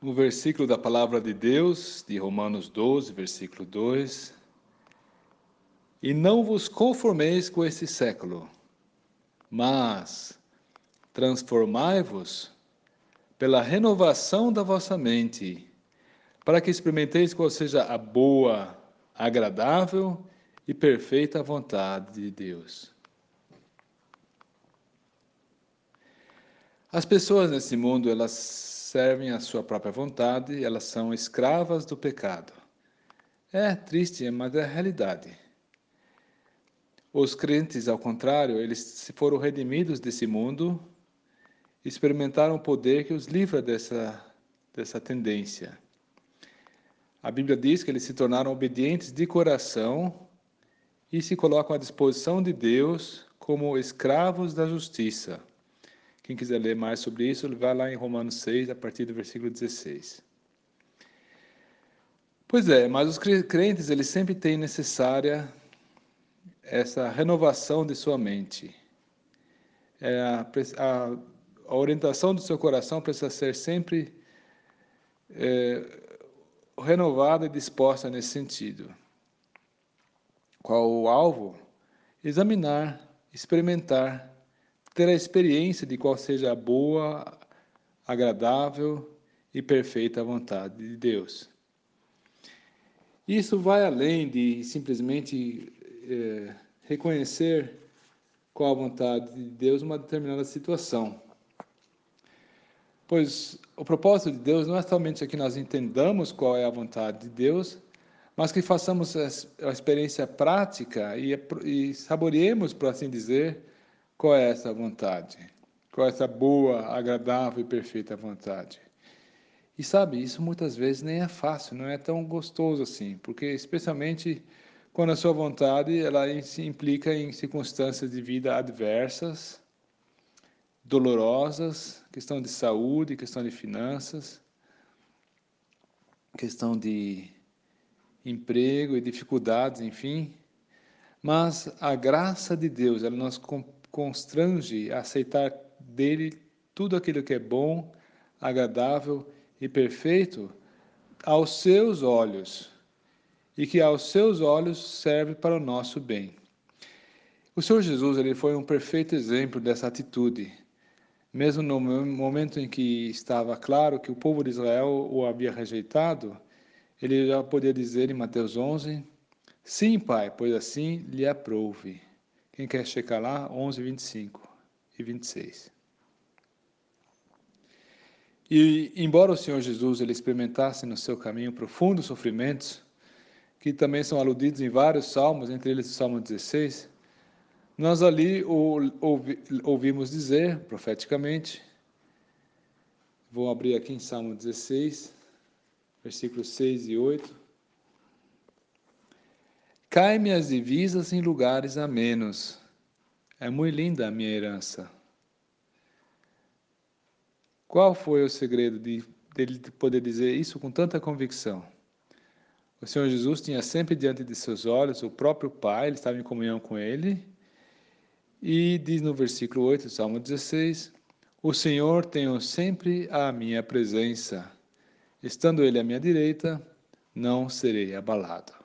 no versículo da palavra de Deus, de Romanos 12, versículo 2. E não vos conformeis com este século, mas transformai-vos pela renovação da vossa mente, para que experimenteis qual seja a boa, agradável e perfeita vontade de Deus. As pessoas nesse mundo, elas servem à sua própria vontade, elas são escravas do pecado. É triste, mas é a realidade. Os crentes, ao contrário, eles foram redimidos desse mundo, experimentaram o poder que os livra dessa, dessa tendência. A Bíblia diz que eles se tornaram obedientes de coração e se colocam à disposição de Deus como escravos da justiça. Quem quiser ler mais sobre isso, vai lá em Romanos 6, a partir do versículo 16. Pois é, mas os crentes, eles sempre têm necessária essa renovação de sua mente. É a, a, a, orientação do seu coração precisa ser sempre é, renovada e disposta nesse sentido. Qual o alvo? Examinar, experimentar, ter a experiência de qual seja a boa, agradável e perfeita vontade de Deus. Isso vai além de simplesmente é, reconhecer qual a vontade de Deus numa determinada situação. Pois o propósito de Deus não é somente que nós entendamos qual é a vontade de Deus, mas que façamos a experiência prática e, e saboreemos, por assim dizer, qual é essa vontade, qual é essa boa, agradável e perfeita vontade. E sabe, isso muitas vezes nem é fácil, não é tão gostoso assim, porque especialmente quando a sua vontade ela se implica em circunstâncias de vida adversas, dolorosas, questão de saúde, questão de finanças, questão de emprego e dificuldades, enfim. Mas a graça de Deus, ela nos constrange a aceitar dele tudo aquilo que é bom, agradável e perfeito aos seus olhos e que aos seus olhos serve para o nosso bem. O Senhor Jesus ele foi um perfeito exemplo dessa atitude. Mesmo no momento em que estava claro que o povo de Israel o havia rejeitado, ele já podia dizer em Mateus 11: Sim, Pai, pois assim lhe aprouve. Quem quer checar lá? 11, 25 e 26. E, embora o Senhor Jesus ele experimentasse no seu caminho profundos sofrimentos, que também são aludidos em vários salmos, entre eles o Salmo 16, nós ali ouvimos dizer profeticamente, vou abrir aqui em Salmo 16, versículos 6 e 8. Cai-me as divisas em lugares amenos, é muito linda a minha herança. Qual foi o segredo de dele poder dizer isso com tanta convicção? O Senhor Jesus tinha sempre diante de seus olhos o próprio Pai, ele estava em comunhão com ele. E diz no versículo 8, Salmo 16: O Senhor tem sempre a minha presença. Estando ele à minha direita, não serei abalado.